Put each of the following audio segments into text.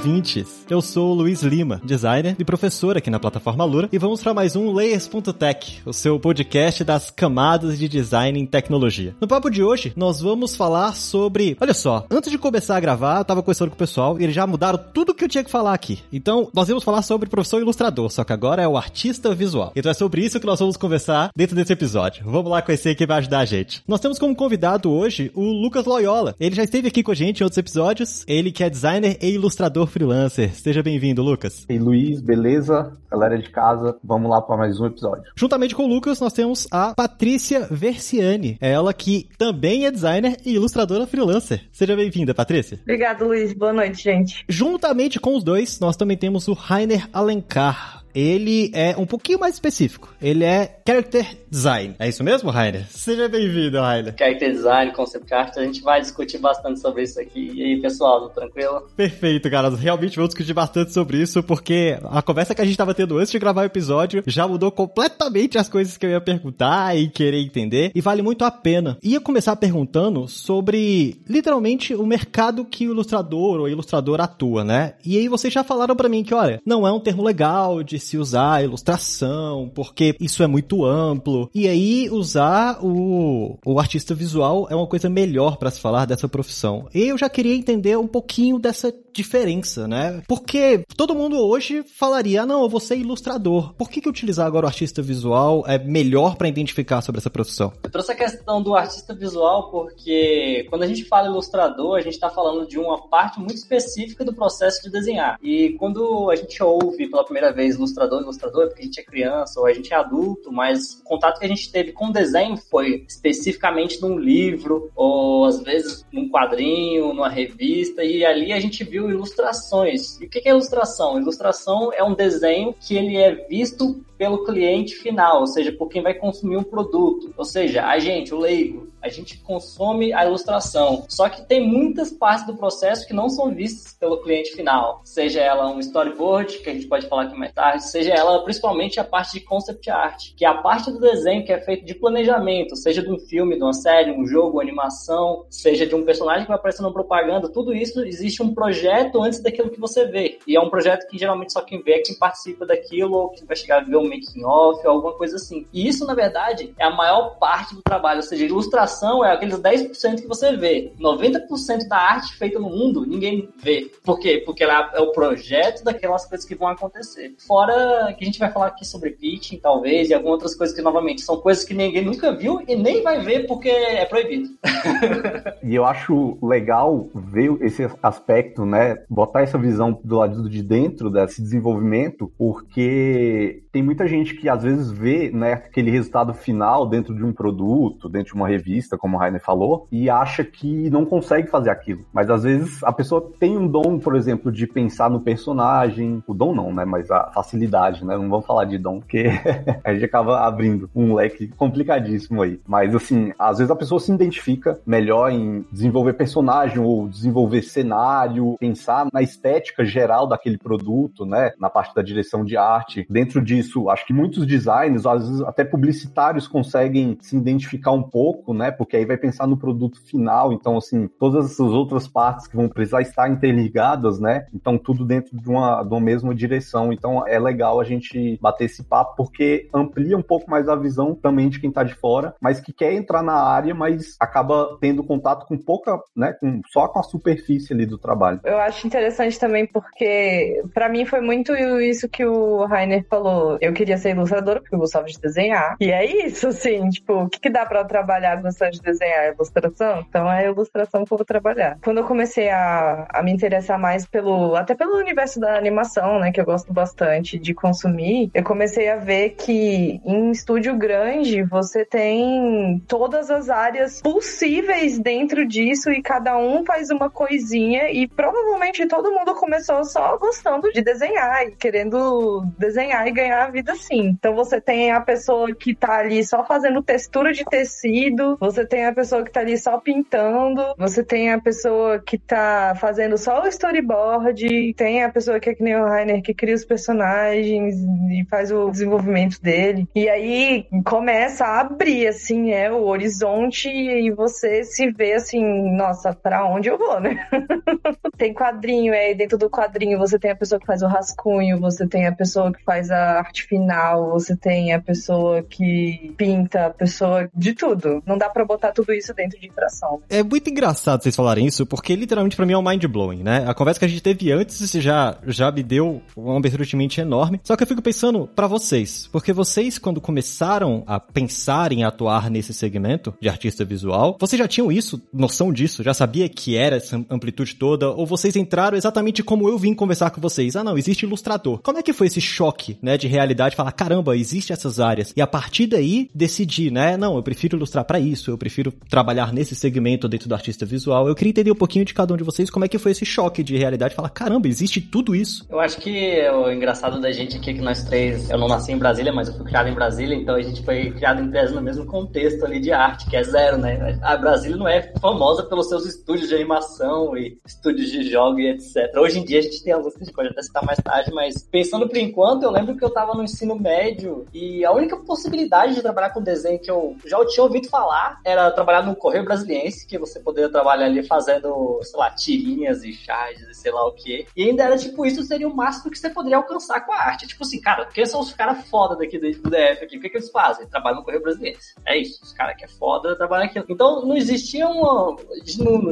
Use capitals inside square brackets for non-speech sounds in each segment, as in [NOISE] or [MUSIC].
Ouvintes. Eu sou o Luiz Lima, designer e professor aqui na plataforma Lura, e vamos para mais um Layers.tech, o seu podcast das camadas de design em tecnologia. No papo de hoje, nós vamos falar sobre. Olha só, antes de começar a gravar, eu tava conversando com o pessoal e eles já mudaram tudo que eu tinha que falar aqui. Então, nós vamos falar sobre professor ilustrador, só que agora é o artista visual. Então é sobre isso que nós vamos conversar dentro desse episódio. Vamos lá conhecer quem vai ajudar a gente. Nós temos como convidado hoje o Lucas Loyola. Ele já esteve aqui com a gente em outros episódios. Ele que é designer e ilustrador freelancer. Seja bem-vindo, Lucas. E Luiz, beleza? Galera de casa, vamos lá para mais um episódio. Juntamente com o Lucas, nós temos a Patrícia Versiani. É ela que também é designer e ilustradora freelancer. Seja bem-vinda, Patrícia. Obrigado, Luiz. Boa noite, gente. Juntamente com os dois, nós também temos o Rainer Alencar ele é um pouquinho mais específico. Ele é character design. É isso mesmo, Rainer? Seja bem-vindo, Rainer. Character design, concept art, a gente vai discutir bastante sobre isso aqui. E aí, pessoal, tranquilo? Perfeito, cara. Realmente vamos discutir bastante sobre isso, porque a conversa que a gente estava tendo antes de gravar o episódio já mudou completamente as coisas que eu ia perguntar e querer entender, e vale muito a pena. Ia começar perguntando sobre, literalmente, o mercado que o ilustrador ou ilustrador atua, né? E aí vocês já falaram para mim que, olha, não é um termo legal de se usar a ilustração, porque isso é muito amplo. E aí usar o, o artista visual é uma coisa melhor para se falar dessa profissão. E eu já queria entender um pouquinho dessa diferença, né? Porque todo mundo hoje falaria, ah, não, eu vou ser ilustrador. Por que, que utilizar agora o artista visual é melhor para identificar sobre essa profissão? Eu trouxe a questão do artista visual porque quando a gente fala ilustrador, a gente está falando de uma parte muito específica do processo de desenhar. E quando a gente ouve pela primeira vez ilustrador, ilustrador, porque a gente é criança ou a gente é adulto, mas o contato que a gente teve com o desenho foi especificamente num livro ou às vezes num quadrinho, numa revista, e ali a gente viu ilustrações. E o que é ilustração? Ilustração é um desenho que ele é visto pelo cliente final, ou seja, por quem vai consumir um produto. Ou seja, a gente, o leigo, a gente consome a ilustração. Só que tem muitas partes do processo que não são vistas pelo cliente final. Seja ela um storyboard, que a gente pode falar aqui mais tarde, seja ela principalmente a parte de concept art, que é a parte do desenho que é feito de planejamento, seja de um filme, de uma série, um jogo, animação, seja de um personagem que vai aparecer na propaganda, tudo isso existe um projeto antes daquilo que você vê. E é um projeto que geralmente só quem vê é quem participa daquilo ou que vai chegar a ver o making off ou alguma coisa assim. E isso, na verdade, é a maior parte do trabalho, ou seja, ilustração é aqueles 10% que você vê. 90% da arte feita no mundo, ninguém vê. Por quê? Porque ela é o projeto daquelas coisas que vão acontecer. Fora que a gente vai falar aqui sobre pitching, talvez, e algumas outras coisas que, novamente, são coisas que ninguém nunca viu e nem vai ver porque é proibido. [LAUGHS] e eu acho legal ver esse aspecto, né? Botar essa visão do lado de dentro desse desenvolvimento, porque tem muita gente que às vezes vê né, aquele resultado final dentro de um produto, dentro de uma revista, como o Rainer falou, e acha que não consegue fazer aquilo. Mas às vezes a pessoa tem um dom, por exemplo, de pensar no personagem. O dom não, né? Mas a facilidade, né? Não vamos falar de dom, porque [LAUGHS] a gente acaba abrindo um leque complicadíssimo aí. Mas assim, às vezes a pessoa se identifica melhor em desenvolver personagem ou desenvolver cenário, pensar na estética geral daquele produto, né? Na parte da direção de arte. Dentro de disso, acho que muitos designers, às vezes até publicitários, conseguem se identificar um pouco, né? Porque aí vai pensar no produto final. Então, assim, todas essas outras partes que vão precisar estar interligadas, né? Então, tudo dentro de uma, de uma mesma direção. Então, é legal a gente bater esse papo, porque amplia um pouco mais a visão também de quem está de fora, mas que quer entrar na área, mas acaba tendo contato com pouca, né? Com, só com a superfície ali do trabalho. Eu acho interessante também, porque para mim foi muito isso que o Rainer falou eu queria ser ilustradora porque eu gostava de desenhar. E é isso, assim, tipo, o que, que dá para trabalhar gostando de desenhar? É ilustração? Então é ilustração que eu vou trabalhar. Quando eu comecei a, a me interessar mais pelo, até pelo universo da animação, né, que eu gosto bastante de consumir, eu comecei a ver que em estúdio grande você tem todas as áreas possíveis dentro disso e cada um faz uma coisinha e provavelmente todo mundo começou só gostando de desenhar e querendo desenhar e ganhar a vida assim. Então você tem a pessoa que tá ali só fazendo textura de tecido, você tem a pessoa que tá ali só pintando, você tem a pessoa que tá fazendo só o storyboard, tem a pessoa que é que nem o Rainer que cria os personagens e faz o desenvolvimento dele. E aí começa a abrir assim, é o horizonte e você se vê assim, nossa, para onde eu vou, né? [LAUGHS] tem quadrinho, aí dentro do quadrinho você tem a pessoa que faz o rascunho, você tem a pessoa que faz a arte final, você tem a pessoa que pinta, a pessoa de tudo. Não dá para botar tudo isso dentro de interação. É muito engraçado vocês falarem isso, porque literalmente para mim é um mind blowing, né? A conversa que a gente teve antes já já me deu uma abertura de mente enorme. Só que eu fico pensando para vocês, porque vocês quando começaram a pensar em atuar nesse segmento de artista visual, vocês já tinham isso, noção disso, já sabia que era essa amplitude toda, ou vocês entraram exatamente como eu vim conversar com vocês? Ah, não, existe ilustrador. Como é que foi esse choque, né, de realidade, falar, caramba, existe essas áreas. E a partir daí, decidir, né, não, eu prefiro ilustrar para isso, eu prefiro trabalhar nesse segmento dentro do artista visual. Eu queria entender um pouquinho de cada um de vocês, como é que foi esse choque de realidade, falar, caramba, existe tudo isso. Eu acho que o engraçado da gente aqui que nós três, eu não nasci em Brasília, mas eu fui criado em Brasília, então a gente foi criado em tese no mesmo contexto ali de arte, que é zero, né? A Brasília não é famosa pelos seus estúdios de animação e estúdios de jogo e etc. Hoje em dia a gente tem alguns que a gente pode até citar mais tarde, mas pensando por enquanto, eu lembro que eu tava no ensino médio e a única possibilidade de trabalhar com desenho que eu já tinha ouvido falar era trabalhar no Correio Brasiliense, que você poderia trabalhar ali fazendo, sei lá, tirinhas e charges e sei lá o que. E ainda era tipo, isso seria o máximo que você poderia alcançar com a arte. Tipo assim, cara, quem são os caras foda daqui do DF aqui? O que, que eles fazem? Trabalham no Correio Brasiliense. É isso, os caras que é foda trabalham aqui. Então não existia não,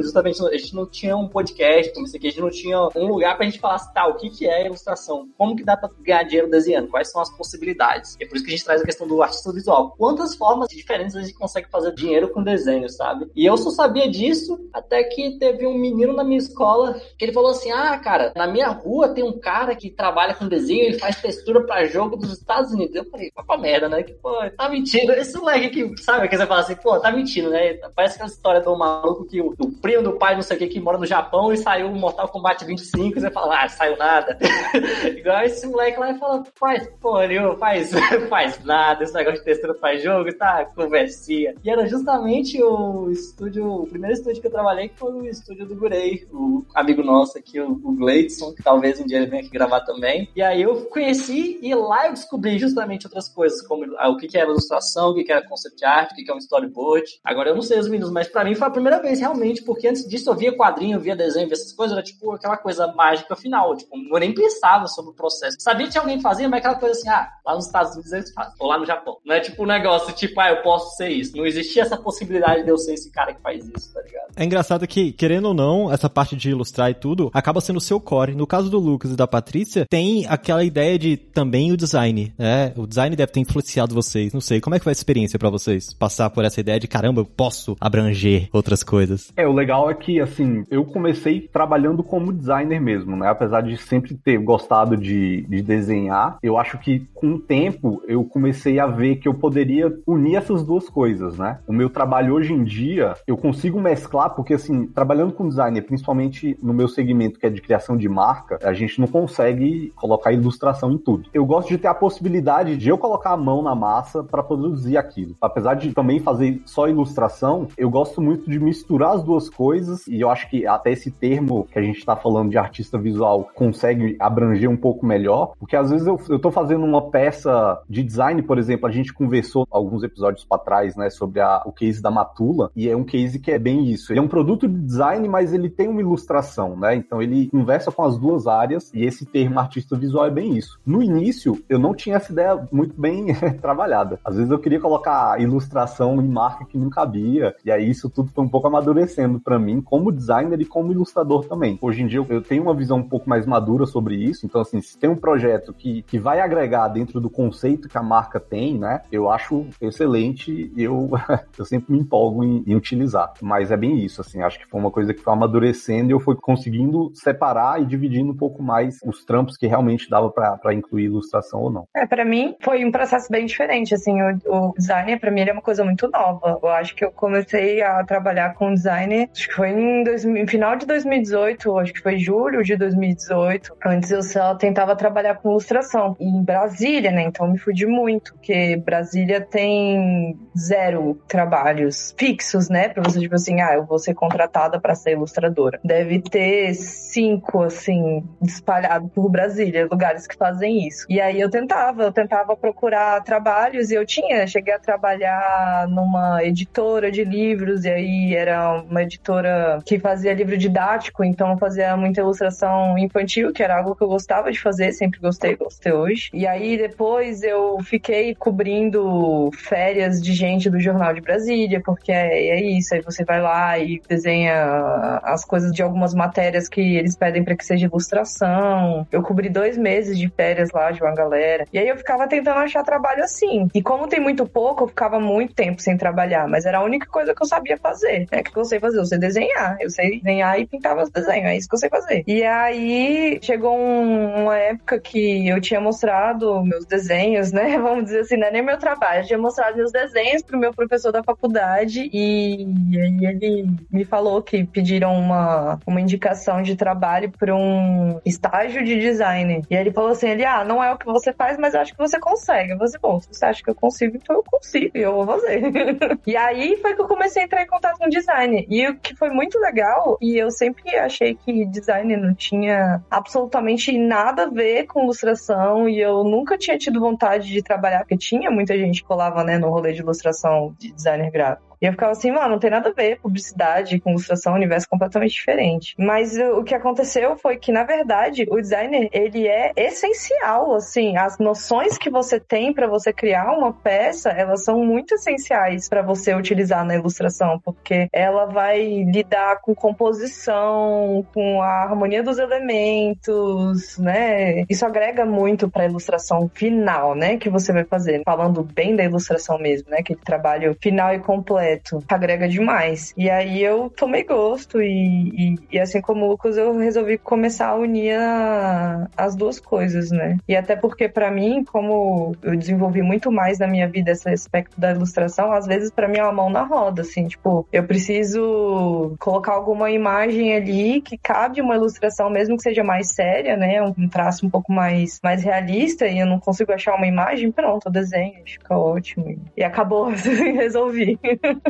justamente, a gente não tinha um podcast como esse aqui, a gente não tinha um lugar pra gente falar assim, tá, o que, que é ilustração? Como que dá pra ganhar dinheiro desenhando? Quais são as possibilidades? É por isso que a gente traz a questão do artista visual. Quantas formas diferentes a gente consegue fazer dinheiro com desenho, sabe? E eu só sabia disso até que teve um menino na minha escola que ele falou assim: Ah, cara, na minha rua tem um cara que trabalha com desenho, faz textura pra jogo dos Estados Unidos. Eu falei, pra merda, né? Que, pô, tá mentindo. Esse moleque aqui, sabe? Que você fala assim, pô, tá mentindo, né? Parece aquela história do maluco que o, primo do pai, não sei o que, que mora no Japão e saiu Mortal Kombat 25 e você fala, ah, saiu nada. [LAUGHS] Igual esse moleque lá e fala, faz porra nenhuma, faz, [LAUGHS] faz nada, esse negócio de textura faz jogo, tá? Conversinha. E era justamente o estúdio, o primeiro estúdio que eu trabalhei, que foi o estúdio do Gurei, o amigo nosso aqui, o, o Gleidson, que talvez um dia ele venha aqui gravar também. E aí eu conheci e lá eu descobri justamente outras coisas, como ah, o que, era ilustração, o que, que era concept art, o que, é um storyboard. Agora eu não sei os meninos, mas pra mim foi a primeira vez realmente, porque antes disso eu via quadrinho, via desenho, via essas coisas, era tipo aquela coisa mágica final, tipo, eu nem pensava sobre o processo. Sabia que alguém fazia, mas aquela coisa assim, ah, lá nos Estados Unidos eles fazem, ou lá no Japão. Não é tipo um negócio tipo, ah, eu posso ser isso. Não existia essa possibilidade de eu ser esse cara que faz isso, tá ligado? É engraçado que, querendo ou não, essa parte de ilustrar e tudo acaba sendo o seu core. No caso do Lucas e da Patrícia, tem aquela ideia de também o design, né? O design deve ter influenciado vocês. Não sei, como é que foi a experiência para vocês? Passar por essa ideia de caramba, eu posso abranger outras coisas. É, o legal é que, assim, eu comecei trabalhando como designer mesmo, né? Apesar de sempre ter gostado de, de desenhar, eu acho que com o tempo eu comecei a ver que eu poderia unir essas duas coisas, né? O meu trabalho hoje em dia, eu consigo mesclar, porque, assim, trabalhando com designer, principalmente no meu segmento que é de criação de marca, a gente não consegue colocar ilustração em tudo. Eu gosto de ter a possibilidade de eu colocar a mão na massa para produzir aquilo. Apesar de também fazer só ilustração, eu gosto muito de misturar as duas coisas e eu acho que até esse termo que a gente está falando de artista visual consegue abranger um pouco melhor, porque às vezes eu, tô fazendo uma peça de design, por exemplo, a gente conversou alguns episódios para trás, né, sobre a, o case da Matula, e é um case que é bem isso. Ele é um produto de design, mas ele tem uma ilustração, né? Então ele conversa com as duas áreas e esse termo artista visual é bem isso. No início, eu não tinha essa ideia muito bem [LAUGHS] trabalhada. Às vezes eu queria colocar ilustração em marca que não cabia, e aí isso tudo foi um pouco amadurecendo para mim como designer e como ilustrador também. Hoje em dia eu tenho uma visão um pouco mais madura sobre isso, então assim, se tem um projeto que, que vai agregar dentro do conceito que a marca tem, né? Eu acho excelente e eu, [LAUGHS] eu sempre me empolgo em, em utilizar. Mas é bem isso, assim, acho que foi uma coisa que foi amadurecendo e eu fui conseguindo separar e dividindo um pouco mais os trampos que realmente dava para incluir ilustração ou não. É, para mim foi um processo bem diferente, assim, o, o design para mim é uma coisa muito nova. Eu acho que eu comecei a trabalhar com design, acho que foi em, dois, final de 2018, acho que foi julho de 2018. Antes eu só tentava trabalhar com ilustração em Brasília, né? Então me fudi muito, porque Brasília tem zero trabalhos fixos, né? Pra você, tipo assim, ah, eu vou ser contratada para ser ilustradora. Deve ter cinco, assim, espalhado por Brasília, lugares que fazem isso. E aí eu tentava, eu tentava procurar trabalhos e eu tinha, cheguei a trabalhar numa editora de livros, e aí era uma editora que fazia livro didático, então fazia muita ilustração infantil, que era algo que eu gostava de fazer, sempre gostei, gostei hoje. E aí depois eu fiquei cobrindo férias de gente do Jornal de Brasília, porque é, é isso, aí você vai lá e desenha as coisas de algumas matérias que eles pedem para que seja ilustração. Eu cobri dois meses de férias lá de uma galera. E aí eu ficava tentando achar trabalho assim. E como tem muito pouco, eu ficava muito tempo sem trabalhar, mas era a única coisa que eu sabia fazer. É que eu sei fazer, eu sei desenhar. Eu sei desenhar e pintar meus desenhos, é isso que eu sei fazer. E aí chegou um, uma época que eu tinha mostrado meus desenhos, né? [LAUGHS] Vamos dizer assim, não é nem meu trabalho. Eu tinha mostrado meus desenhos pro meu professor da faculdade e aí ele me falou que pediram uma, uma indicação de trabalho para um estágio de design. E aí ele falou assim: ele, ah, não é o que você faz, mas eu acho que você consegue. Eu falei assim, bom, se você acha que eu consigo, então eu consigo e eu vou fazer. [LAUGHS] e aí foi que eu comecei a entrar em contato com design. E o que foi muito legal, e eu sempre achei que design não tinha absolutamente nada a ver com ilustração, e eu nunca tinha tido vontade de trabalhar, porque tinha muita gente que colava, né, no rolê de ilustração de designer gráfico. E eu ficava assim, mano, não tem nada a ver publicidade com ilustração, um universo completamente diferente. Mas o que aconteceu foi que, na verdade, o designer, ele é essencial, assim, as noções que você tem para você criar uma peça, elas são muito essenciais para você utilizar na ilustração, porque ela vai lidar com composição, com a harmonia dos elementos, né? Isso agrega muito para a ilustração final, né, que você vai fazer, falando bem da ilustração mesmo, né, aquele trabalho final e completo Agrega demais. E aí eu tomei gosto e, e, e assim como o Lucas, eu resolvi começar a unir a, as duas coisas, né? E até porque para mim, como eu desenvolvi muito mais na minha vida esse aspecto da ilustração, às vezes para mim é uma mão na roda, assim, tipo, eu preciso colocar alguma imagem ali que cabe uma ilustração, mesmo que seja mais séria, né? Um traço um pouco mais, mais realista e eu não consigo achar uma imagem, pronto, eu desenho, fica ótimo. E acabou, [LAUGHS] resolvi.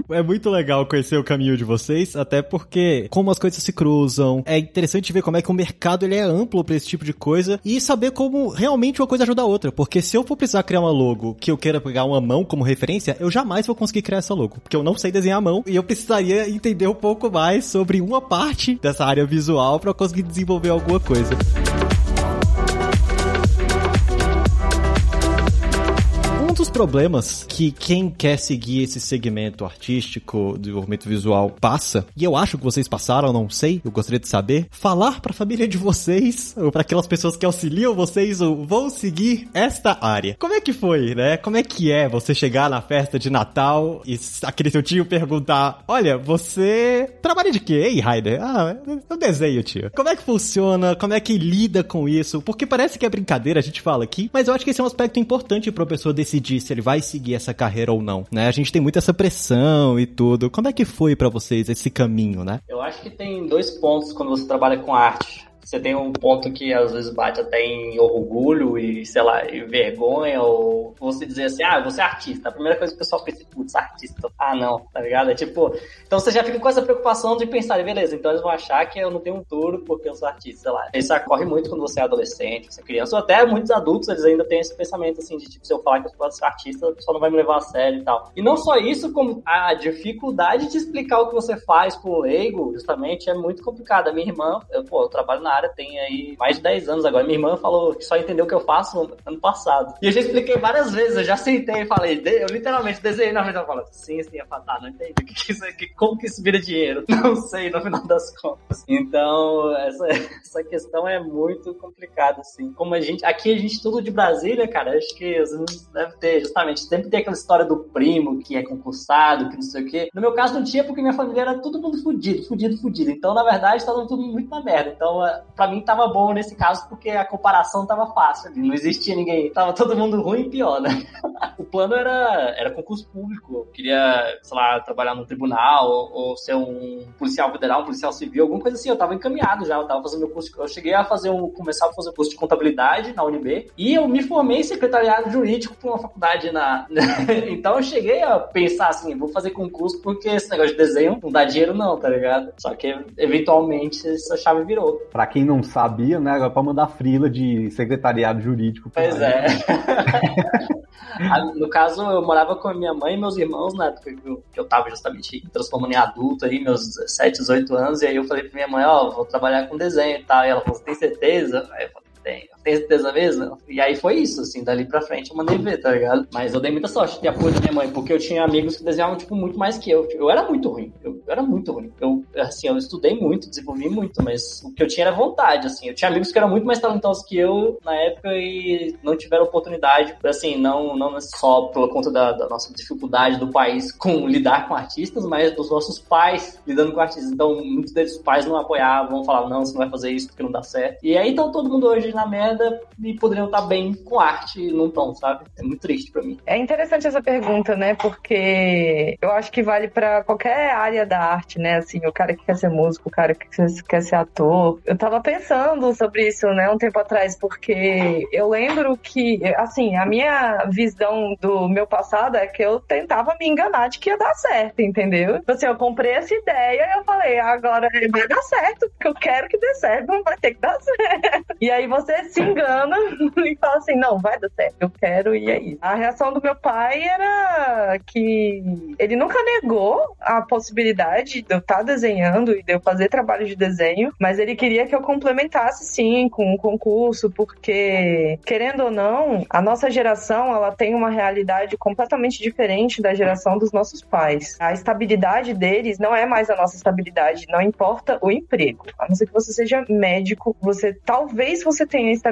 É muito legal conhecer o caminho de vocês, até porque como as coisas se cruzam, é interessante ver como é que o mercado ele é amplo para esse tipo de coisa e saber como realmente uma coisa ajuda a outra, porque se eu for precisar criar uma logo que eu queira pegar uma mão como referência, eu jamais vou conseguir criar essa logo, porque eu não sei desenhar a mão e eu precisaria entender um pouco mais sobre uma parte dessa área visual para conseguir desenvolver alguma coisa. Problemas que quem quer seguir esse segmento artístico, desenvolvimento visual, passa, e eu acho que vocês passaram, não sei, eu gostaria de saber, falar para a família de vocês, ou para aquelas pessoas que auxiliam vocês, ou vão seguir esta área. Como é que foi, né? Como é que é você chegar na festa de Natal e aquele seu tio perguntar: Olha, você trabalha de quê, hein, Raider? Ah, eu desenho, tio. Como é que funciona? Como é que lida com isso? Porque parece que é brincadeira, a gente fala aqui, mas eu acho que esse é um aspecto importante para a pessoa decidir se ele vai seguir essa carreira ou não, né? A gente tem muita essa pressão e tudo. Como é que foi para vocês esse caminho, né? Eu acho que tem dois pontos quando você trabalha com arte. Você tem um ponto que às vezes bate até em orgulho e, sei lá, e vergonha, ou você dizer assim, ah, você é artista. A primeira coisa que o pessoal pensa, putz, artista. Ah, não, tá ligado? É tipo, então você já fica com essa preocupação de pensar, beleza, então eles vão achar que eu não tenho um touro porque eu sou artista, sei lá. Isso ocorre muito quando você é adolescente, você é criança, ou até muitos adultos, eles ainda têm esse pensamento assim, de tipo, se eu falar que eu ser artista, o pessoal não vai me levar a sério e tal. E não só isso, como a dificuldade de explicar o que você faz com o leigo, justamente, é muito complicado. A minha irmã, eu, pô, eu trabalho na área tem aí mais de 10 anos agora. Minha irmã falou que só entendeu o que eu faço ano passado. E eu já expliquei várias vezes, eu já sentei e falei, eu literalmente desenhei na frente dela sim, sim, é fatal, não entendi. [LAUGHS] Que isso, que, como que isso vira dinheiro? [LAUGHS] Não sei, no final das contas. Então, essa, [LAUGHS] essa questão é muito complicada, assim. Como a gente, aqui a gente tudo de Brasília, cara, acho que deve ter, justamente, sempre tem aquela história do primo que é concursado, que não sei o quê. No meu caso não tinha porque minha família era todo mundo fudido, fudido, fudido. Então, na verdade, tava tudo muito na merda. Então, pra mim tava bom nesse caso, porque a comparação tava fácil ali. Não existia ninguém. Tava todo mundo ruim e pior, né? [LAUGHS] o plano era, era concurso público. Eu queria, sei lá, trabalhar no tribunal, ou, ou, ser um policial federal, um policial civil, alguma coisa assim. Eu tava encaminhado já, eu tava fazendo meu curso. Eu cheguei a fazer um, começar a fazer curso de contabilidade na UNB, e eu me formei em secretariado jurídico por uma faculdade na. [LAUGHS] então eu cheguei a pensar assim, vou fazer concurso porque esse negócio de desenho não dá dinheiro, não, tá ligado? Só que eventualmente essa chave virou. Pra quem não sabia, né? Agora pra mandar frila de secretariado jurídico. Pois é. [LAUGHS] no caso, eu morava com a minha mãe e meus irmãos na época que eu, que eu tava justamente transformando em adulto aí, meus 17, 18 anos, e aí eu falei pra minha mãe, ó, oh, vou trabalhar com desenho e tal. E ela falou, você tem certeza? Aí eu falei, tenho. Tem certeza mesmo? E aí foi isso, assim, dali pra frente eu mandei ver, tá ligado? Mas eu dei muita sorte de ter apoio da minha mãe, porque eu tinha amigos que desenhavam, tipo, muito mais que eu. Eu era muito ruim. Eu, eu era muito ruim. Eu, assim, eu estudei muito, desenvolvi muito, mas o que eu tinha era vontade, assim. Eu tinha amigos que eram muito mais talentosos que eu na época e não tiveram oportunidade, assim, não, não só por conta da, da nossa dificuldade do país [LAUGHS] com lidar com artistas, mas dos nossos pais lidando com artistas. Então, muitos deles pais não apoiavam, falavam, não, você não vai fazer isso porque não dá certo. E aí, então, todo mundo hoje na merda e poderiam estar bem com arte e não estão, sabe? É muito triste para mim. É interessante essa pergunta, né? Porque eu acho que vale para qualquer área da arte, né? Assim, o cara que quer ser músico, o cara que quer ser ator. Eu tava pensando sobre isso, né, um tempo atrás, porque eu lembro que, assim, a minha visão do meu passado é que eu tentava me enganar de que ia dar certo, entendeu? Tipo assim, eu comprei essa ideia e eu falei, agora vai dar certo, porque eu quero que dê certo, não vai ter que dar certo. [LAUGHS] E aí você se engana [LAUGHS] e fala assim: não, vai dar certo, eu quero e isso. A reação do meu pai era que ele nunca negou a possibilidade de eu estar tá desenhando e de eu fazer trabalho de desenho, mas ele queria que eu complementasse sim com um concurso, porque, querendo ou não, a nossa geração ela tem uma realidade completamente diferente da geração dos nossos pais. A estabilidade deles não é mais a nossa estabilidade, não importa o emprego. A não ser que você seja médico, você talvez você tenha estabilidade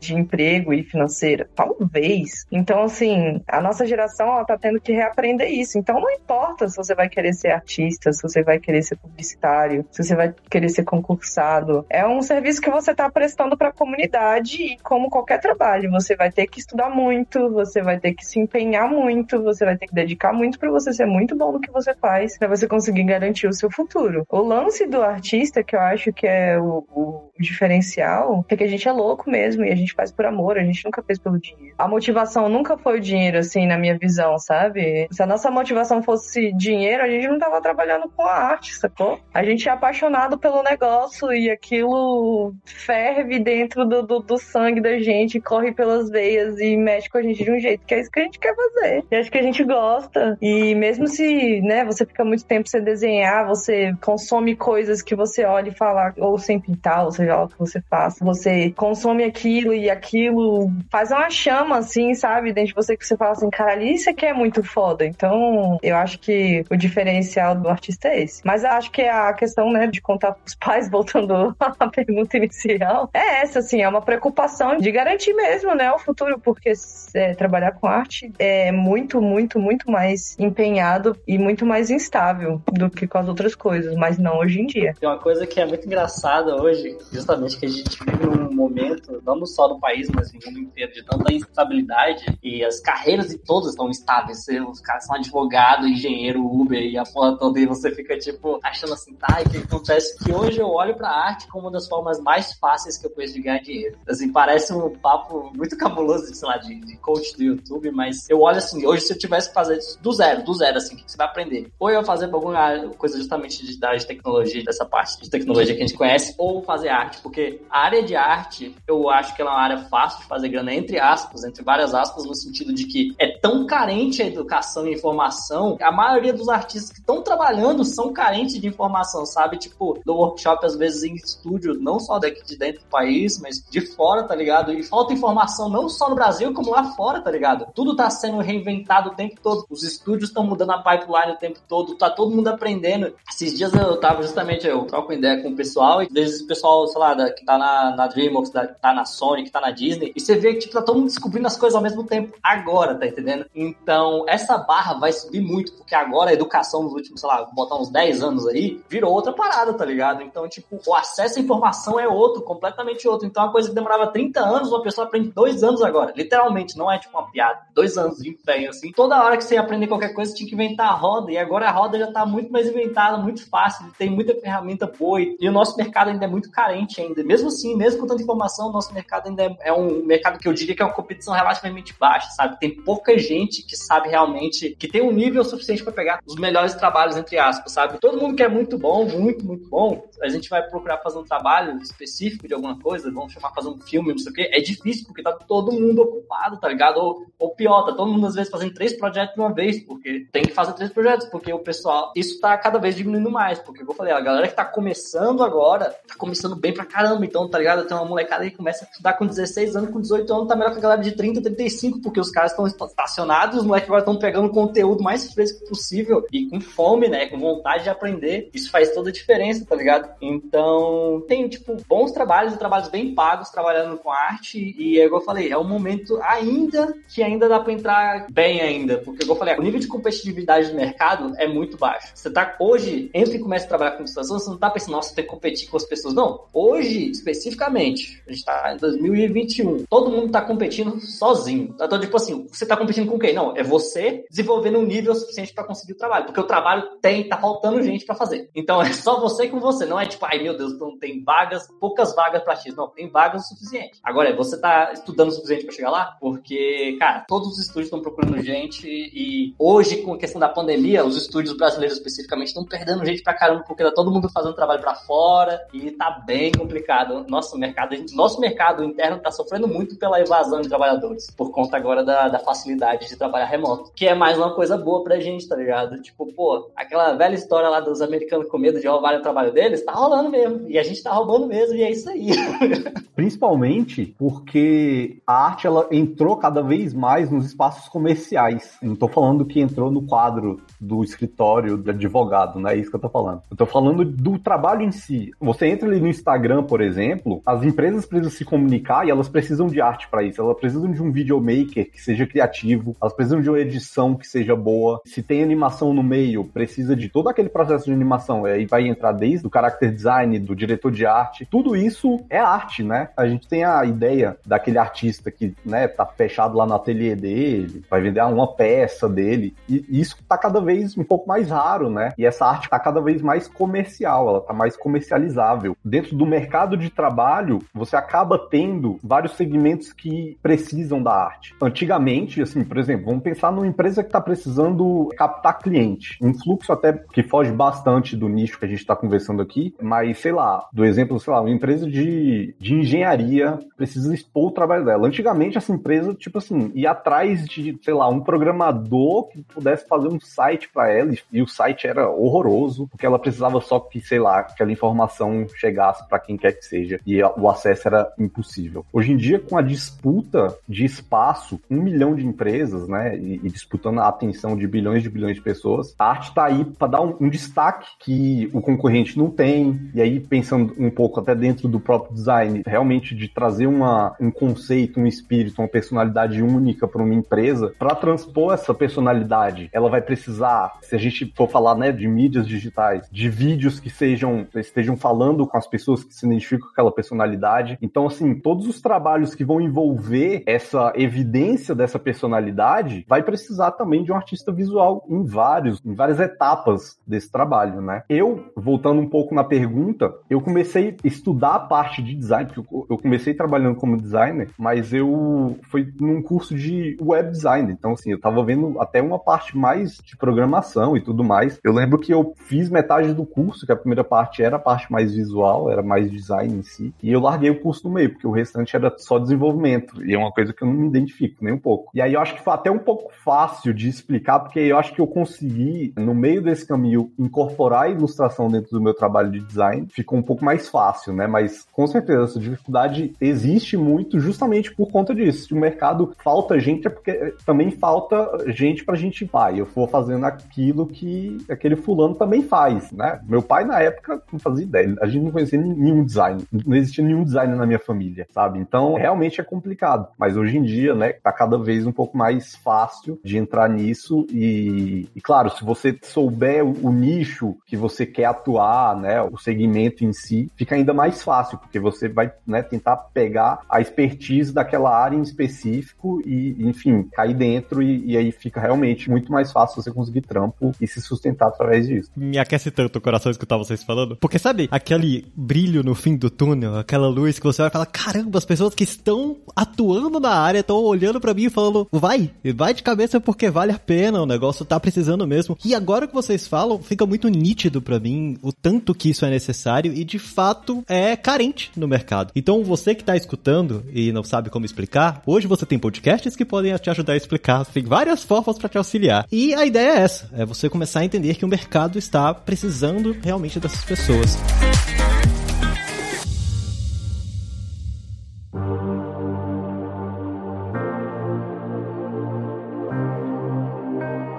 de emprego e financeira? Talvez. Então, assim, a nossa geração ela tá tendo que reaprender isso. Então, não importa se você vai querer ser artista, se você vai querer ser publicitário, se você vai querer ser concursado. É um serviço que você tá prestando para a comunidade e, como qualquer trabalho, você vai ter que estudar muito, você vai ter que se empenhar muito, você vai ter que dedicar muito para você ser muito bom no que você faz, para você conseguir garantir o seu futuro. O lance do artista, que eu acho que é o, o diferencial, é que a gente é louco mesmo e a gente faz por amor, a gente nunca fez pelo dinheiro. A motivação nunca foi o dinheiro, assim, na minha visão, sabe? Se a nossa motivação fosse dinheiro, a gente não tava trabalhando com a arte, sacou? A gente é apaixonado pelo negócio e aquilo ferve dentro do, do, do sangue da gente, corre pelas veias e mexe com a gente de um jeito que é isso que a gente quer fazer. E acho que a gente gosta. E mesmo se, né, você fica muito tempo sem desenhar, você consome coisas que você olha e fala, ou sem pintar, ou seja o que você faça, você consome aquilo e aquilo faz uma chama, assim, sabe? Dentro de você que você fala assim, caralho, isso aqui é muito foda. Então, eu acho que o diferencial do artista é esse. Mas eu acho que a questão, né, de contar pros [LAUGHS] pais, voltando à pergunta inicial, é essa, assim, é uma preocupação de garantir mesmo, né, o futuro, porque é, trabalhar com arte é muito, muito, muito mais empenhado e muito mais instável do que com as outras coisas, mas não hoje em dia. Tem uma coisa que é muito engraçada hoje, justamente que a gente vive num momento, não só no país, mas no mundo inteiro, de tanta instabilidade e as carreiras de todos estão instáveis. Os caras são advogado, engenheiro, Uber e a porra toda, e você fica tipo achando assim, tá, e o que acontece? Que hoje eu olho pra arte como uma das formas mais fáceis que eu conheço de ganhar dinheiro. Assim, parece um papo muito cabuloso, sei lá, de, de coach do YouTube, mas eu olho assim, hoje se eu tivesse que fazer isso do zero, do zero, assim, o que você vai aprender? Ou eu fazer alguma coisa justamente de, de tecnologia, dessa parte de tecnologia que a gente conhece, ou fazer arte, porque a área de arte, eu acho que ela é uma área fácil de fazer grana, entre aspas, entre várias aspas, no sentido de que é tão carente a educação e informação, a maioria dos artistas que estão trabalhando são carentes de informação, sabe? Tipo, do workshop, às vezes, em estúdio, não só daqui de dentro do país, mas de fora, tá ligado? E falta informação não só no Brasil, como lá fora, tá ligado? Tudo tá sendo reinventado o tempo todo. Os estúdios estão mudando a pipeline o tempo todo, tá todo mundo aprendendo. Esses dias eu tava justamente, eu troco ideia com o pessoal, e vezes o pessoal sei lá, que tá na, na DreamWorks, da, tá na Sony, que tá na Disney, e você vê que, tipo, tá todo mundo descobrindo as coisas ao mesmo tempo, agora, tá entendendo? Então, essa barra vai subir muito, porque agora a educação nos últimos, sei lá, botar uns 10 anos aí, virou outra parada, tá ligado? Então, tipo, o acesso à informação é outro, completamente outro. Então, uma coisa que demorava 30 anos, uma pessoa aprende dois anos agora. Literalmente, não é tipo uma piada. Dois anos de empenho, assim. Toda hora que você ia aprender qualquer coisa, você tinha que inventar a roda, e agora a roda já tá muito mais inventada, muito fácil, tem muita ferramenta boa, e o nosso mercado ainda é muito carente ainda. Mesmo assim, mesmo com tanta o nosso mercado ainda é, é um mercado que eu diria que é uma competição relativamente baixa, sabe? Tem pouca gente que sabe realmente, que tem um nível suficiente para pegar os melhores trabalhos, entre aspas, sabe? Todo mundo que é muito bom, muito, muito bom, a gente vai procurar fazer um trabalho específico de alguma coisa, vamos chamar fazer um filme, não sei o quê. É difícil, porque tá todo mundo ocupado, tá ligado? Ou, ou pior, tá todo mundo às vezes fazendo três projetos de uma vez, porque tem que fazer três projetos, porque o pessoal, isso tá cada vez diminuindo mais, porque como eu falei, a galera que tá começando agora, tá começando bem pra caramba, então, tá ligado? Tem uma molecada que começa a estudar com 16 anos, com 18 anos, tá melhor que a galera de 30, 35, porque os caras estão estacionados, os moleques agora estão pegando conteúdo mais fresco possível e com fome, né? Com vontade de aprender. Isso faz toda a diferença, tá ligado? Então, tem, tipo, bons trabalhos e trabalhos bem pagos trabalhando com arte. E, igual eu falei, é um momento ainda que ainda dá pra entrar bem ainda. Porque, igual eu falei, o nível de competitividade do mercado é muito baixo. Você tá hoje, entra e começa a trabalhar com ilustração, você não tá pensando, nossa, tem que competir com as pessoas. Não. Hoje, especificamente, a gente tá em 2021, todo mundo tá competindo sozinho. Então, tipo assim, você tá competindo com quem? Não, é você desenvolvendo um nível suficiente para conseguir o trabalho. Porque o trabalho tem, tá faltando gente para fazer. Então, é só você com você. Não é tipo, ai meu Deus, não tem vagas, poucas vagas para X. Não, tem vagas o suficiente. Agora, é você tá estudando o suficiente para chegar lá? Porque, cara, todos os estúdios estão procurando gente e hoje, com a questão da pandemia, os estúdios brasileiros especificamente estão perdendo gente pra caramba, porque tá todo mundo fazendo trabalho para fora e tá bem complicado. Nosso mercado, nosso mercado interno tá sofrendo muito pela evasão de trabalhadores, por conta agora da, da facilidade de trabalhar remoto, que é mais uma coisa boa pra gente, tá ligado? Tipo, pô, aquela velha história lá dos americanos com medo de roubar o trabalho deles, tá rolando mesmo. E a gente tá roubando mesmo, e é isso aí. [LAUGHS] Principalmente porque a arte ela entrou cada vez mais nos espaços comerciais. não tô falando que entrou no quadro do escritório de advogado, não é isso que eu tô falando. Eu tô falando do trabalho em si. Você entra ali no Instagram, por exemplo, as empresas precisam se comunicar e elas precisam de arte para isso. Elas precisam de um videomaker que seja criativo, elas precisam de uma edição que seja boa. Se tem animação no meio, precisa de todo aquele processo de animação. Aí vai entrar desde o character design, do diretor de arte. Tudo isso é arte, né? A gente tem a ideia daquele artista que, né, tá fechado lá no ateliê dele, vai vender uma peça dele. E isso tá cada vez um pouco mais raro, né? E essa arte tá cada vez mais comercial, ela tá mais comercializável. Dentro do mercado de trabalho, você acaba tendo vários segmentos que precisam da arte. Antigamente, assim, por exemplo, vamos pensar numa empresa que está precisando captar cliente. Um fluxo até que foge bastante do nicho que a gente está conversando aqui, mas sei lá, do exemplo, sei lá, uma empresa de, de engenharia precisa expor o trabalho dela. Antigamente, essa empresa, tipo assim, ia atrás de, sei lá, um programador que pudesse fazer um site para ela e o site era horroroso, porque ela precisava só que, sei lá, aquela informação chegasse para quem quer que seja e o acesso era impossível. Hoje em dia, com a disputa de espaço, um milhão de empresas, né, e, e disputando a atenção de bilhões de bilhões de pessoas, a arte está aí para dar um, um destaque que o concorrente não tem, e aí pensando um pouco até dentro do próprio design, realmente de trazer uma, um conceito, um espírito, uma personalidade única para uma empresa, para transpor essa personalidade, ela vai precisar, se a gente for falar né, de mídias digitais, de vídeos que sejam estejam falando com as pessoas que se identificam com aquela personalidade. Então, assim, todos os trabalhos que vão envolver essa evidência dessa personalidade vai precisar também de um artista visual em vários, em várias etapas desse trabalho, né? Eu, voltando um pouco na pergunta, eu comecei a estudar a parte de design, porque eu comecei trabalhando como designer, mas eu fui num curso de web design. Então, assim, eu tava vendo até uma parte mais de programação e tudo mais. Eu lembro que eu fiz metade do curso, que a primeira parte era a parte mais visual, era mais design em si, e eu larguei o curso no meio, porque o restante era só desenvolvimento, e é uma coisa que eu não me identifico nem um pouco. E aí eu acho que foi até um pouco fácil de explicar, porque eu acho que eu consegui, no meio desse caminho, incorporar a ilustração dentro do meu trabalho de design, ficou um pouco mais fácil, né? Mas com certeza essa dificuldade existe muito justamente por conta disso. Se o mercado falta gente, é porque também falta gente pra gente vai. Eu vou fazendo aquilo que aquele fulano também faz, né? Meu pai, na época, não fazia ideia. A gente não conhecia nenhum design, não existia nenhum design na minha família, sabe? Então, realmente é complicado. Mas hoje em dia, né, tá cada vez um pouco mais fácil de entrar nisso e, e claro, se você souber o, o nicho que você quer atuar, né, o segmento em si, fica ainda mais fácil, porque você vai, né, tentar pegar a expertise daquela área em específico e, enfim, cair dentro e, e aí fica realmente muito mais fácil você conseguir trampo e se sustentar através disso. Me aquece tanto o coração escutar vocês falando, porque sabe, aquele brilho no fim do túnel, aquela luz que você vai falar, caramba, as pessoas que estão atuando na área estão olhando para mim e falando, vai, vai de cabeça porque vale a pena, o negócio tá precisando mesmo. E agora que vocês falam, fica muito nítido para mim o tanto que isso é necessário e de fato é carente no mercado. Então você que tá escutando e não sabe como explicar, hoje você tem podcasts que podem te ajudar a explicar, tem várias formas para te auxiliar. E a ideia é essa, é você começar a entender que o mercado está precisando realmente dessas pessoas.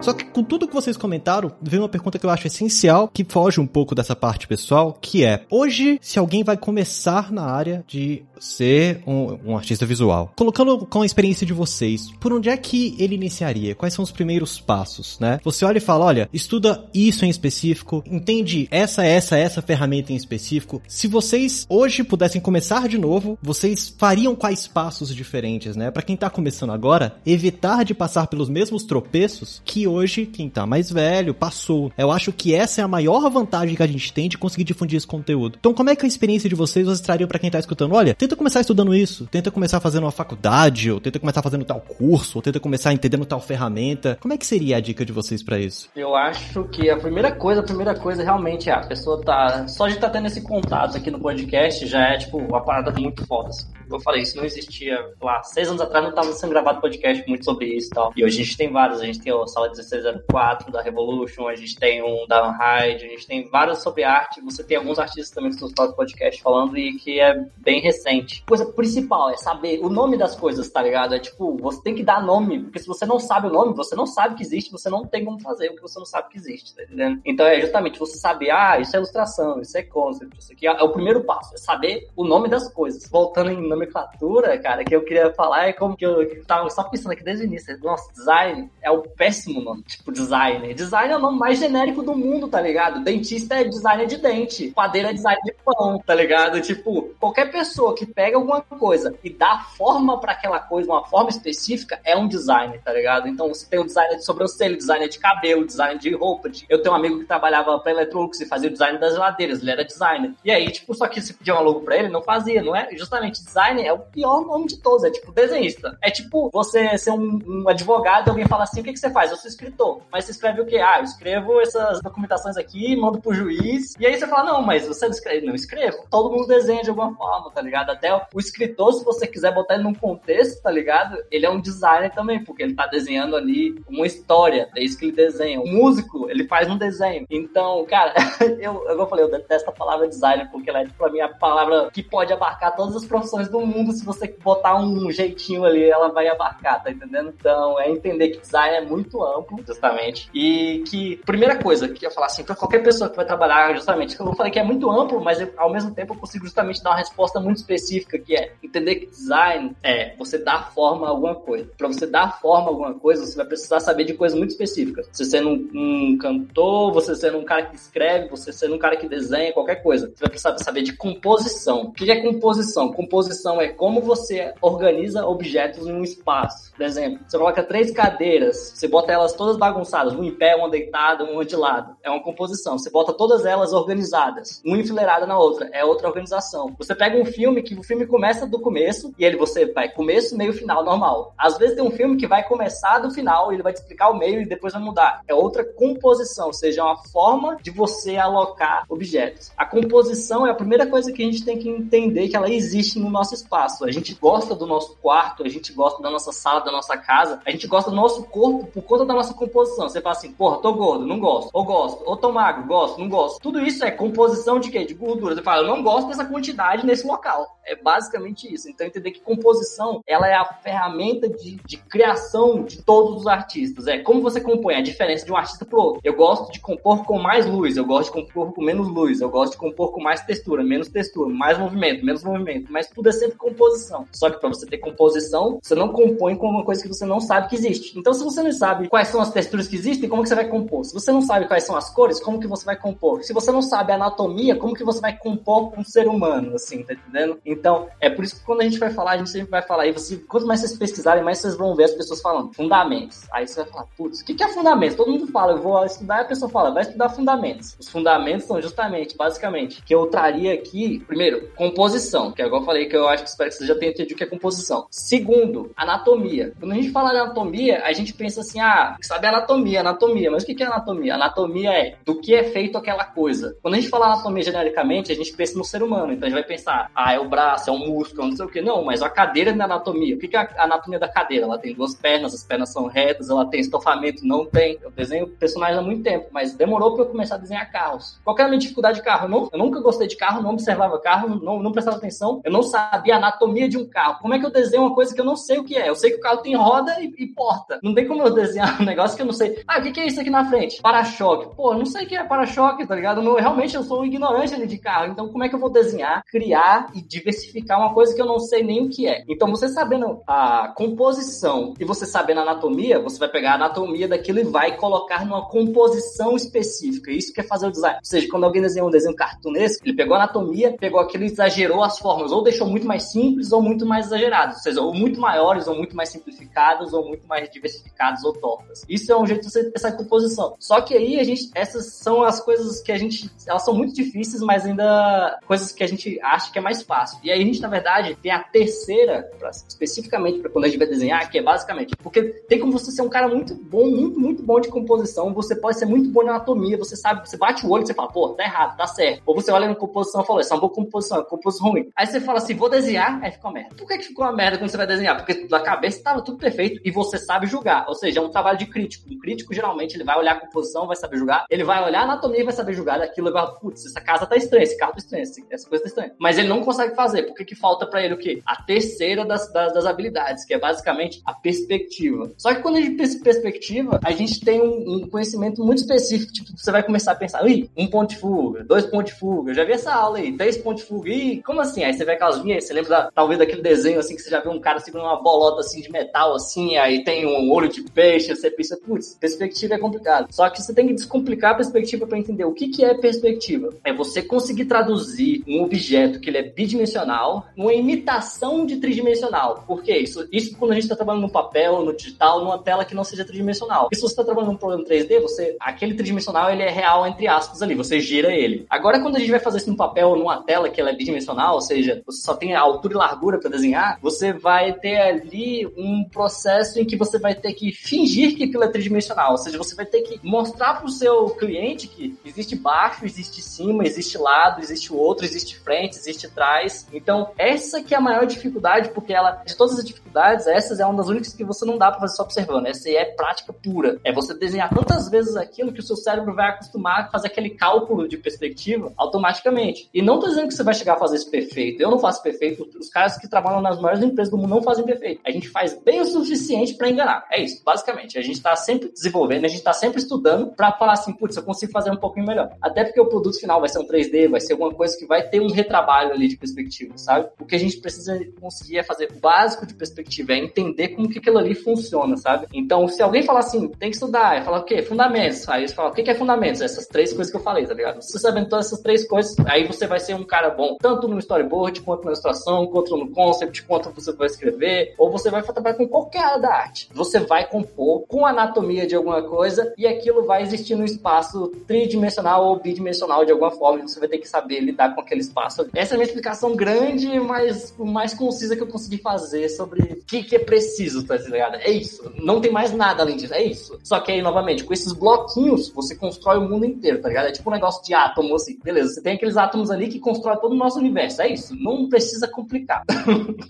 Só que com tudo que vocês comentaram, veio uma pergunta que eu acho essencial, que foge um pouco dessa parte pessoal, que é: hoje, se alguém vai começar na área de ser um, um, artista visual, colocando com a experiência de vocês, por onde é que ele iniciaria? Quais são os primeiros passos, né? Você olha e fala: olha, estuda isso em específico, entende essa, essa, essa ferramenta em específico. Se vocês hoje pudessem começar de novo, vocês fariam quais passos diferentes, né? Para quem tá começando agora, evitar de passar pelos mesmos tropeços que hoje quem tá mais velho, passou. Eu acho que essa é a maior vantagem que a gente tem de conseguir difundir esse conteúdo. Então, como é que a experiência de vocês vocês trariam para quem tá escutando? Olha, tenta começar estudando isso, tenta começar fazendo uma faculdade, ou tenta começar fazendo tal curso, ou tenta começar entendendo tal ferramenta. Como é que seria a dica de vocês para isso? Eu acho que a primeira coisa, a primeira coisa realmente é a pessoa tá. Só de estar tá tendo esse contato aqui no podcast já é, tipo, uma parada muito foda. Assim. Eu falei, isso não existia lá. Seis anos atrás não tava sendo gravado podcast muito sobre isso e tal. E hoje a gente tem vários. A gente tem o Sala 1604 da Revolution, a gente tem um da Unhide, a gente tem vários sobre arte. Você tem alguns artistas também que estão no podcast falando e que é bem recente. Coisa principal é saber o nome das coisas, tá ligado? É tipo, você tem que dar nome, porque se você não sabe o nome, você não sabe que existe, você não tem como fazer o que você não sabe que existe, tá entendendo? Então é justamente você saber, ah, isso é ilustração, isso é concept, isso aqui é o primeiro passo, é saber o nome das coisas. Voltando em nomenclatura, cara, que eu queria falar é como que eu, que eu tava só pensando aqui desde o início. Nossa, design é o péssimo nome. Tipo, designer. Design é o nome mais genérico do mundo, tá ligado? Dentista é designer de dente. Padeira é design de pão, tá ligado? Tipo, qualquer pessoa que pega alguma coisa e dá forma para aquela coisa, uma forma específica, é um designer, tá ligado? Então você tem um designer de sobrancelha, designer de cabelo, designer de roupa. De... Eu tenho um amigo que trabalhava pra Electrolux e fazia o design das geladeiras, ele era designer. E aí, tipo, só que se pedia um logo pra ele, não fazia, não é? Justamente, designer é o pior nome de todos, é tipo desenhista. É tipo você ser um, um advogado e alguém fala assim: o que, que você faz? Eu sou escritor. Mas você escreve o quê? Ah, eu escrevo essas documentações aqui, mando pro juiz. E aí você fala: não, mas você não escreve. Não escrevo. Todo mundo desenha de alguma forma, tá ligado? Até o escritor, se você quiser botar ele num contexto, tá ligado? Ele é um designer também, porque ele tá desenhando ali uma história. É isso que ele desenha. O músico, ele faz um desenho. Então, cara, [LAUGHS] eu, eu falei, eu detesto a palavra designer, porque ela é, pra mim, a palavra que pode abarcar todas as profissões do mundo se você botar um jeitinho ali, ela vai abarcar, tá entendendo? Então, é entender que design é muito amplo, justamente, e que, primeira coisa que eu ia falar assim, pra qualquer pessoa que vai trabalhar, justamente, que eu falei que é muito amplo, mas eu, ao mesmo tempo eu consigo justamente dar uma resposta muito específica, que é entender que design é você dar forma a alguma coisa. Pra você dar forma a alguma coisa, você vai precisar saber de coisas muito específicas. Você sendo um, um cantor, você sendo um cara que escreve, você sendo um cara que desenha, qualquer coisa. Você vai precisar saber de composição. O que é composição? Composição é como você organiza objetos em um espaço. Por exemplo, você coloca três cadeiras, você bota elas todas bagunçadas, um em pé, uma deitada, uma de lado. É uma composição. Você bota todas elas organizadas, uma enfileirada na outra. É outra organização. Você pega um filme que o filme começa do começo e ele você vai começo, meio, final, normal. Às vezes tem um filme que vai começar do final, ele vai te explicar o meio e depois vai mudar. É outra composição, ou seja, é uma forma de você alocar objetos. A composição é a primeira coisa que a gente tem que entender que ela existe no nosso espaço. A gente gosta do nosso quarto, a gente gosta da nossa sala, da nossa casa, a gente gosta do nosso corpo por conta da nossa composição. Você fala assim, porra, tô gordo, não gosto. Ou gosto. Ou tô magro, gosto, não gosto. Tudo isso é composição de quê? De gordura. Você fala, eu não gosto dessa quantidade nesse local. É basicamente isso. Então entender que composição, ela é a ferramenta de, de criação de todos os artistas. É como você compõe a diferença de um artista pro outro. Eu gosto de compor com mais luz, eu gosto de compor com menos luz, eu gosto de compor com mais textura, menos textura, mais movimento, menos movimento. Mas tudo é sempre composição. Só que para você ter composição, você não compõe com uma coisa que você não sabe que existe. Então, se você não sabe quais são as texturas que existem, como que você vai compor? Se você não sabe quais são as cores, como que você vai compor? Se você não sabe a anatomia, como que você vai compor com um ser humano, assim, tá entendendo? Então, é por isso que quando a gente vai falar, a gente sempre vai falar, e você, quanto mais vocês pesquisarem, mais vocês vão ver as pessoas falando fundamentos. Aí você vai falar, putz, o que, que é fundamentos? Todo mundo fala, eu vou estudar, e a pessoa fala, vai estudar fundamentos. Os fundamentos são justamente, basicamente, que eu traria aqui, primeiro, composição, que é igual eu falei, que eu acho que espero que você já tenha entendido o que é composição. Segundo, anatomia. Quando a gente fala de anatomia, a gente pensa assim, ah, sabe anatomia, anatomia. Mas o que é anatomia? Anatomia é do que é feito aquela coisa. Quando a gente fala anatomia genericamente, a gente pensa no ser humano. Então a gente vai pensar, ah, é o braço, é um músculo, não sei o que. Não, mas a cadeira é anatomia. O que é a anatomia da cadeira? Ela tem duas pernas, as pernas são retas, ela tem estofamento, não tem. Eu desenho personagens há muito tempo, mas demorou para eu começar a desenhar carros. Qual que era a minha dificuldade de carro? Eu, eu nunca gostei de carro, não observava carro, não, não prestava atenção, eu não sabia a anatomia de um carro. Como é que eu desenho uma coisa que eu não sei o que é? Eu sei que o carro tem roda e, e porta. Não tem como eu desenhar um negócio que eu não sei. Ah, o que, que é isso aqui na frente? Para-choque. Pô, não sei o que é para-choque, tá ligado? Realmente eu sou um ignorante ali de carro. Então, como é que eu vou desenhar, criar e diversificar uma coisa que eu não sei nem o que é? Então, você sabendo a composição e você sabendo a anatomia, você vai pegar a anatomia daquilo e vai colocar numa composição específica. Isso que é fazer o design. Ou seja, quando alguém desenha um desenho cartunesco, ele pegou a anatomia, pegou aquilo e exagerou as formas, ou deixou muito mais simples ou muito mais exageradas. Ou seja, ou muito maiores, ou muito mais simplificadas, ou muito mais diversificadas ou tortas. Isso é um jeito de você ter essa composição. Só que aí a gente, essas são as coisas que a gente, elas são muito difíceis, mas ainda coisas que a gente acha que é mais fácil. E aí a gente, na verdade, tem a terceira, pra, especificamente para quando a gente vai desenhar, que é basicamente, porque tem como você ser um cara muito bom, muito, muito bom de composição, você pode ser muito bom na anatomia, você sabe, você bate o olho e você fala, pô, tá errado, tá certo. Ou você olha na composição e fala, essa é uma boa composição, é uma composição ruim. Aí você fala assim, vou desenhar, aí ficou uma merda. Por que, que ficou uma merda quando você vai desenhar? Porque na cabeça tava tudo perfeito e você sabe julgar. Ou seja, é um trabalho de crítico. Um crítico, geralmente, ele vai olhar a composição, vai saber julgar, ele vai olhar a anatomia e vai saber julgar daquilo e vai falar, putz, essa casa tá estranha, esse carro tá estranho, essa coisa tá estranha. Mas ele não consegue fazer. Por que, que falta para ele o quê? A terceira das, das, das, habilidades, que é basicamente a perspectiva. Só que quando a gente pensa em perspectiva, a gente tem um, um conhecimento muito específico. Tipo, você vai começar a pensar, ui, um ponto de fuga, dois pontos de fuga, eu já vi essa aula aí, três pontos de fuga, ih, como assim? Aí você vê aquelas linhas, você lembra da, talvez daquele desenho assim que você já viu um cara segurando uma bolota assim de metal, assim, aí tem um olho de peixe, você pensa, putz, perspectiva é complicado. Só que você tem que descomplicar a perspectiva para entender o que, que é perspectiva. É você conseguir traduzir um objeto que ele é bidimensional numa imitação de tridimensional. Por que isso? Isso quando a gente está trabalhando no papel, no digital, numa tela que não seja tridimensional. E se você está trabalhando num programa 3D, você, aquele tridimensional ele é real entre aspas ali, você gira ele. Agora quando a gente vai fazer isso no papel ou numa tela que ela é bidimensional, ou seja, você só tem altura e largura para desenhar, você vai ter ali um processo em que você vai ter que fingir que aquilo é tridimensional, ou seja, você vai ter que mostrar para o seu cliente que existe baixo, existe cima, existe lado, existe outro, existe frente, existe trás. Então, essa que é a maior dificuldade, porque ela, de todas as dificuldades, essas é uma das únicas que você não dá para fazer só observando. Essa é prática pura. É você desenhar tantas vezes aquilo que o seu cérebro vai acostumar a fazer aquele cálculo de perspectiva automaticamente. E não tô dizendo que você vai chegar a fazer isso perfeito. Eu não faço perfeito. Os caras que trabalham nas maiores empresas do mundo não fazem perfeito. A gente faz bem o suficiente para enganar. É isso, basicamente. A gente tá sempre desenvolvendo, a gente tá sempre estudando para falar assim, putz, eu consigo fazer um pouquinho melhor. Até porque o produto final vai ser um 3D, vai ser alguma coisa que vai ter um retrabalho ali de perspectiva, sabe? O que a gente precisa conseguir é fazer o básico de perspectiva, é entender como que aquilo ali funciona, sabe? Então, se alguém falar assim, tem que estudar, é falar o quê? Fundamentos. Aí você fala, o que é fundamentos? Essas três coisas que eu falei, tá ligado? Você sabendo todas essas três coisas, aí você vai ser um cara bom, tanto no storyboard, quanto na ilustração, quanto no concept, quanto você vai escrever, ou você vai trabalhar com qualquer área da arte. Você vai compor com anatomia de alguma coisa e aquilo vai existir no espaço tridimensional ou bidimensional de alguma forma, você vai ter que saber lidar com aquele espaço. Essa é a minha explicação grande, mas o mais concisa que eu consegui fazer sobre o que, que é preciso, tá ligado? É isso. Não tem mais nada além disso. É isso. Só que aí, novamente, com esses bloquinhos, você constrói o mundo inteiro, tá ligado? É tipo um negócio de átomo, assim. Beleza, você tem aqueles átomos ali que constroem todo o nosso universo. É isso. Não precisa complicado.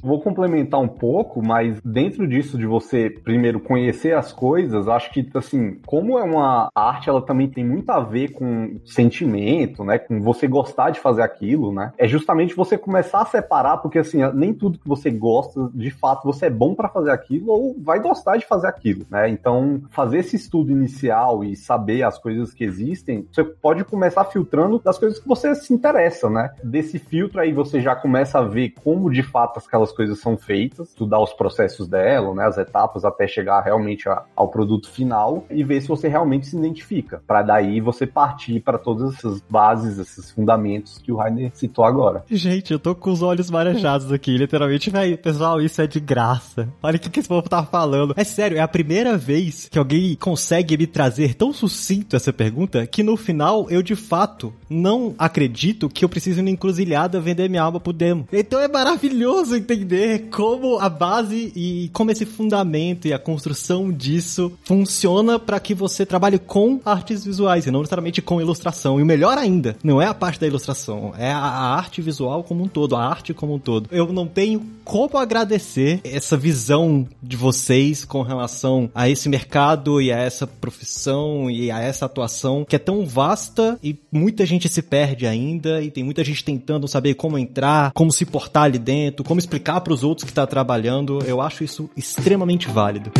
Vou complementar um pouco, mas dentro disso de você primeiro conhecer as coisas, acho que assim, como é uma arte, ela também tem muito a ver com sentimento, né? Com você gostar de fazer aquilo, né? É justamente você começar a separar, porque assim, nem tudo que você gosta, de fato, você é bom para fazer aquilo ou vai gostar de fazer aquilo, né? Então, fazer esse estudo inicial e saber as coisas que existem, você pode começar filtrando das coisas que você se interessa, né? Desse filtro aí você já começa a ver como de fato aquelas coisas são feitas, estudar os processos dela, né? As etapas até chegar realmente a, ao produto final e ver se você realmente se identifica, para daí você partir para todas essas bases, esses fundamentos que o Rainer citou agora. Gente, eu tô com os olhos marejados aqui, literalmente, velho, pessoal, isso é de graça. Olha o que, que esse povo tá falando. É sério, é a primeira vez que alguém consegue me trazer tão sucinto essa pergunta que no final eu de fato não acredito que eu preciso na encruzilhada vender minha alma pro demo. Então é maravilhoso entender como a base e como esse fundamento e a construção disso funciona para que você trabalhe com artes visuais e não necessariamente com ilustração. E o melhor ainda, não é a parte da ilustração, é a arte visual como um todo, a arte como um todo. Eu não tenho como agradecer essa visão de vocês com relação a esse mercado e a essa profissão e a essa atuação que é tão vasta e muita gente se perde ainda e tem muita gente tentando saber como entrar, como se portar ali dentro, como explicar para os outros que está trabalhando. Eu acho isso extremamente válido.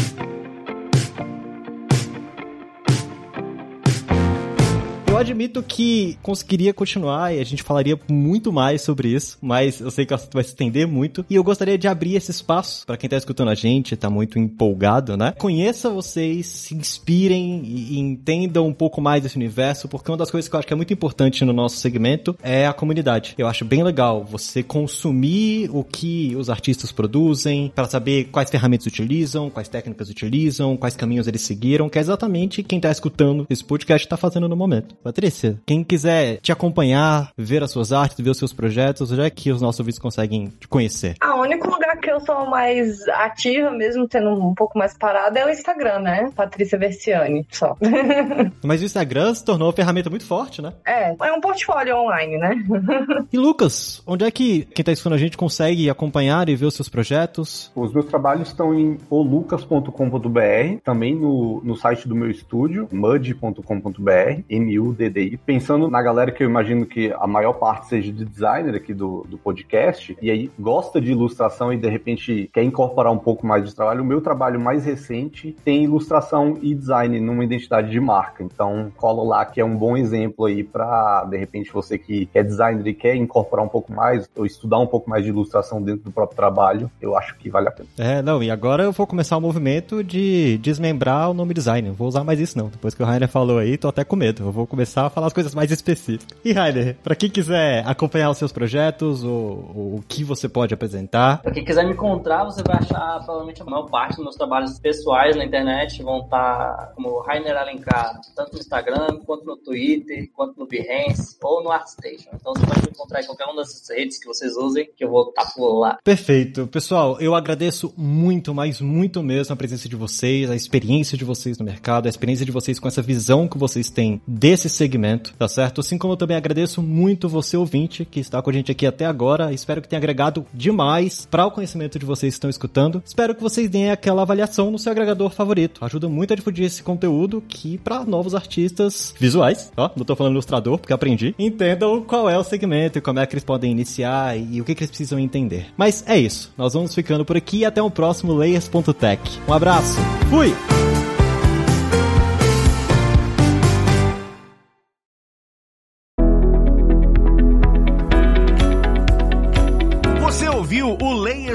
Eu admito que conseguiria continuar e a gente falaria muito mais sobre isso, mas eu sei que o assunto vai se estender muito e eu gostaria de abrir esse espaço para quem tá escutando a gente, tá muito empolgado, né? Conheça vocês, se inspirem e entendam um pouco mais desse universo, porque uma das coisas que eu acho que é muito importante no nosso segmento é a comunidade. Eu acho bem legal você consumir o que os artistas produzem, para saber quais ferramentas utilizam, quais técnicas utilizam, quais caminhos eles seguiram, que é exatamente quem tá escutando esse podcast tá fazendo no momento. Patrícia, quem quiser te acompanhar, ver as suas artes, ver os seus projetos, onde é que os nossos ouvintes conseguem te conhecer? Único lugar que eu sou mais ativa, mesmo tendo um pouco mais parada, é o Instagram, né? Patrícia Versiani, só. [LAUGHS] Mas o Instagram se tornou uma ferramenta muito forte, né? É, é um portfólio online, né? [LAUGHS] e Lucas, onde é que quem tá escutando a gente consegue acompanhar e ver os seus projetos? Os meus trabalhos estão em olucas.com.br, também no, no site do meu estúdio, mud.com.br, MU DDI, pensando na galera que eu imagino que a maior parte seja de designer aqui do, do podcast, e aí gosta de ilustração e de repente quer incorporar um pouco mais de trabalho, o meu trabalho mais recente tem ilustração e design numa identidade de marca. Então, colo lá que é um bom exemplo aí para de repente você que é designer e quer incorporar um pouco mais ou estudar um pouco mais de ilustração dentro do próprio trabalho, eu acho que vale a pena. É, não, e agora eu vou começar o um movimento de desmembrar o nome design. Não vou usar mais isso não. Depois que o Rainer falou aí, tô até com medo. Eu vou começar a falar as coisas mais específicas. E Rainer, para quem quiser acompanhar os seus projetos, o, o, que você pode apresentar. Pra quem quiser me encontrar, você vai achar provavelmente a maior parte dos meus trabalhos pessoais na internet vão estar como Rainer Alencar, tanto no Instagram, quanto no Twitter, quanto no Behance ou no ArtStation. Então você pode me encontrar em qualquer uma dessas redes que vocês usem, que eu vou estar por lá. Perfeito. Pessoal, eu agradeço muito, mas muito mesmo a presença de vocês, a experiência de vocês no mercado, a experiência de vocês com essa visão que vocês têm desse segmento, tá certo? Assim como eu também agradeço muito você, ouvinte, que está com a gente aqui até agora. Espero que tenha agregado demais para o conhecimento de vocês que estão escutando. Espero que vocês deem aquela avaliação no seu agregador favorito. Ajuda muito a difundir esse conteúdo que para novos artistas visuais, ó, não tô falando ilustrador porque aprendi, entendam qual é o segmento e como é que eles podem iniciar e o que, que eles precisam entender. Mas é isso. Nós vamos ficando por aqui e até o próximo Layers.tech. Um abraço. Fui!